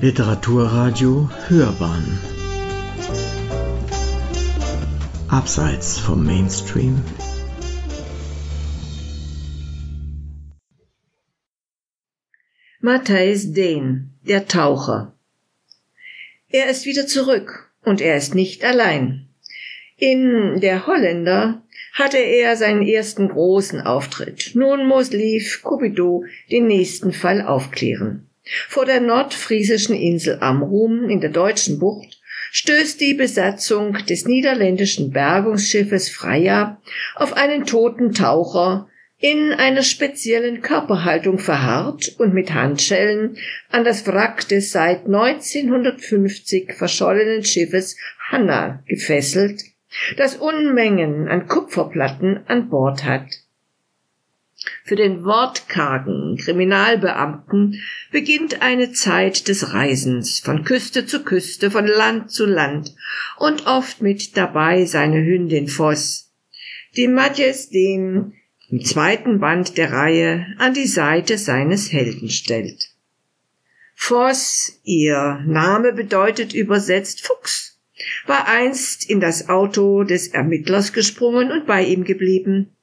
Literaturradio Hörbahn Abseits vom Mainstream Matthijs Dehn, der Taucher. Er ist wieder zurück und er ist nicht allein. In Der Holländer hatte er seinen ersten großen Auftritt. Nun muss Lief Cupido den nächsten Fall aufklären. Vor der nordfriesischen Insel Amrum in der deutschen Bucht stößt die Besatzung des niederländischen Bergungsschiffes Freya auf einen toten Taucher, in einer speziellen Körperhaltung verharrt und mit Handschellen an das Wrack des seit 1950 verschollenen Schiffes Hanna gefesselt, das Unmengen an Kupferplatten an Bord hat. Für den wortkargen Kriminalbeamten beginnt eine Zeit des Reisens von Küste zu Küste, von Land zu Land und oft mit dabei seine Hündin Voss, die Matjes den im zweiten Band der Reihe an die Seite seines Helden stellt. Voss, ihr Name bedeutet übersetzt Fuchs, war einst in das Auto des Ermittlers gesprungen und bei ihm geblieben.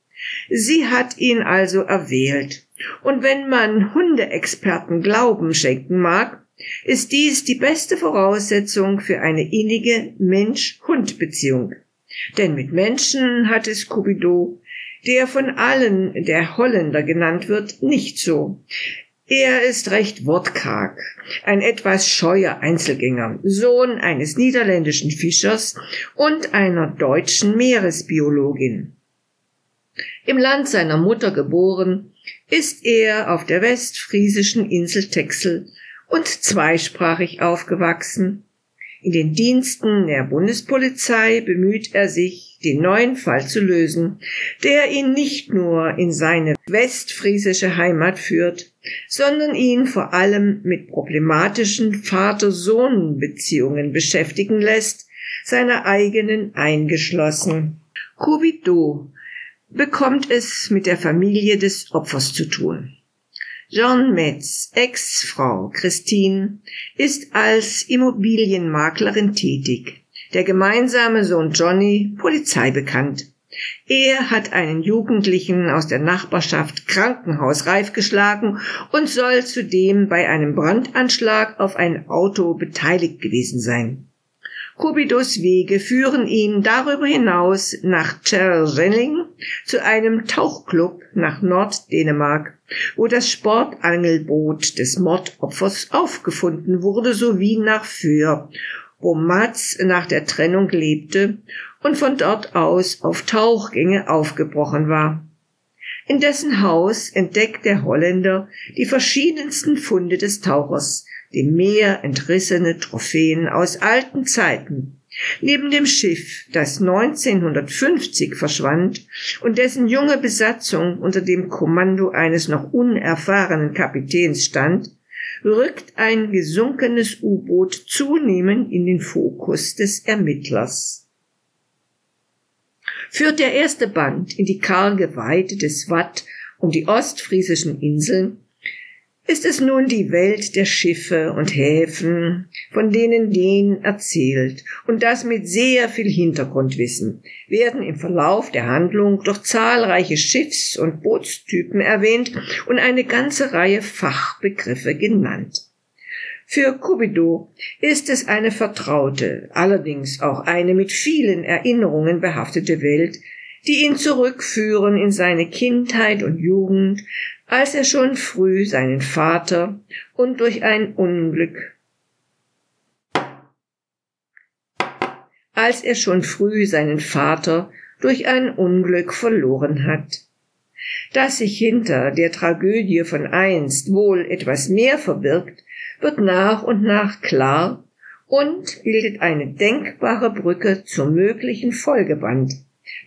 Sie hat ihn also erwählt. Und wenn man Hundeexperten Glauben schenken mag, ist dies die beste Voraussetzung für eine innige Mensch-Hund-Beziehung. Denn mit Menschen hat es Cupido, der von allen der Holländer genannt wird, nicht so. Er ist recht wortkarg, ein etwas scheuer Einzelgänger, Sohn eines niederländischen Fischers und einer deutschen Meeresbiologin. Im Land seiner Mutter geboren, ist er auf der westfriesischen Insel Texel und zweisprachig aufgewachsen. In den Diensten der Bundespolizei bemüht er sich, den neuen Fall zu lösen, der ihn nicht nur in seine westfriesische Heimat führt, sondern ihn vor allem mit problematischen Vater-Sohn-Beziehungen beschäftigen lässt, seiner eigenen eingeschlossen. Kubido bekommt es mit der Familie des Opfers zu tun. John Metz, Ex-Frau Christine, ist als Immobilienmaklerin tätig. Der gemeinsame Sohn Johnny, Polizei bekannt. Er hat einen Jugendlichen aus der Nachbarschaft krankenhausreif geschlagen und soll zudem bei einem Brandanschlag auf ein Auto beteiligt gewesen sein. Kubidos Wege führen ihn darüber hinaus nach Tjervelling zu einem Tauchclub nach Norddänemark, wo das Sportangelboot des Mordopfers aufgefunden wurde, sowie nach Föhr, wo Mats nach der Trennung lebte und von dort aus auf Tauchgänge aufgebrochen war. In dessen Haus entdeckt der Holländer die verschiedensten Funde des Tauchers, dem Meer entrissene Trophäen aus alten Zeiten. Neben dem Schiff, das 1950 verschwand und dessen junge Besatzung unter dem Kommando eines noch unerfahrenen Kapitäns stand, rückt ein gesunkenes U-Boot zunehmend in den Fokus des Ermittlers. Führt der erste Band in die karge Weite des Watt um die ostfriesischen Inseln, ist es nun die Welt der Schiffe und Häfen, von denen den erzählt, und das mit sehr viel Hintergrundwissen, werden im Verlauf der Handlung durch zahlreiche Schiffs- und Bootstypen erwähnt und eine ganze Reihe Fachbegriffe genannt. Für Cupido ist es eine vertraute, allerdings auch eine mit vielen Erinnerungen behaftete Welt, die ihn zurückführen in seine Kindheit und Jugend, als er schon früh seinen Vater und durch ein Unglück als er schon früh seinen Vater durch ein Unglück verloren hat. Dass sich hinter der Tragödie von einst wohl etwas mehr verbirgt, wird nach und nach klar und bildet eine denkbare Brücke zum möglichen Folgeband,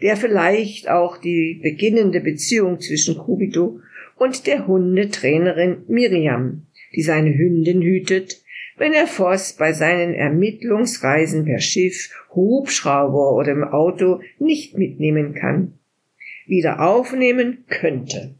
der vielleicht auch die beginnende Beziehung zwischen Kubito und der Hundetrainerin Miriam, die seine Hündin hütet, wenn er Voss bei seinen Ermittlungsreisen per Schiff, Hubschrauber oder im Auto nicht mitnehmen kann. Wieder aufnehmen könnte.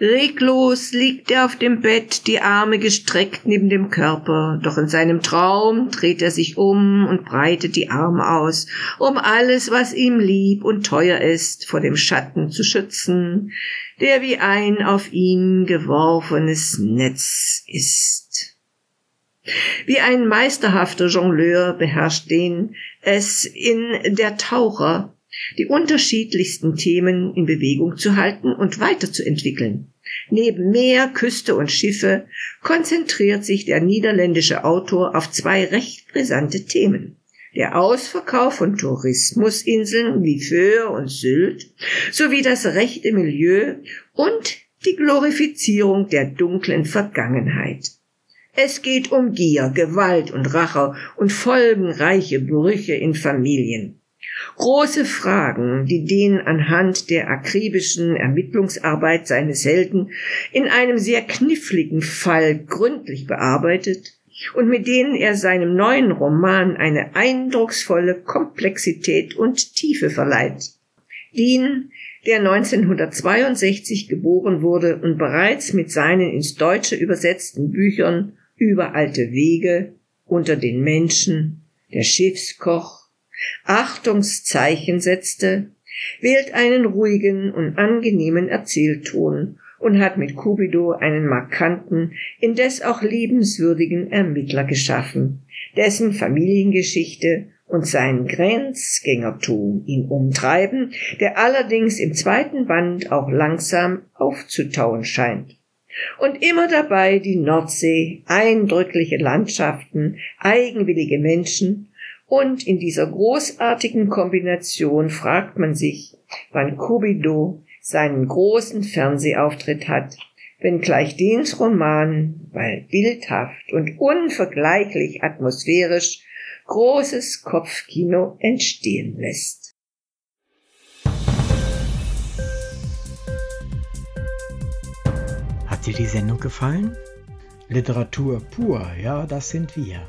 Reglos liegt er auf dem Bett, die Arme gestreckt neben dem Körper, doch in seinem Traum dreht er sich um und breitet die Arme aus, um alles, was ihm lieb und teuer ist, vor dem Schatten zu schützen, der wie ein auf ihn geworfenes Netz ist. Wie ein meisterhafter Jongleur beherrscht den es in der Taucher die unterschiedlichsten Themen in Bewegung zu halten und weiterzuentwickeln. Neben Meer, Küste und Schiffe konzentriert sich der niederländische Autor auf zwei recht brisante Themen. Der Ausverkauf von Tourismusinseln wie Föhr und Sylt sowie das rechte Milieu und die Glorifizierung der dunklen Vergangenheit. Es geht um Gier, Gewalt und Rache und folgenreiche Brüche in Familien. Große Fragen, die den anhand der akribischen Ermittlungsarbeit seines Helden in einem sehr kniffligen Fall gründlich bearbeitet und mit denen er seinem neuen Roman eine eindrucksvolle Komplexität und Tiefe verleiht. Dean, der 1962 geboren wurde und bereits mit seinen ins Deutsche übersetzten Büchern über alte Wege, unter den Menschen, der Schiffskoch, Achtungszeichen setzte, wählt einen ruhigen und angenehmen Erzählton und hat mit Cupido einen markanten, indes auch liebenswürdigen Ermittler geschaffen, dessen Familiengeschichte und sein Grenzgängertum ihn umtreiben, der allerdings im zweiten Band auch langsam aufzutauen scheint. Und immer dabei die Nordsee, eindrückliche Landschaften, eigenwillige Menschen und in dieser großartigen Kombination fragt man sich, wann Kubido seinen großen Fernsehauftritt hat, wenngleich Dens Roman, weil bildhaft und unvergleichlich atmosphärisch, großes Kopfkino entstehen lässt. Hat dir die Sendung gefallen? Literatur pur, ja, das sind wir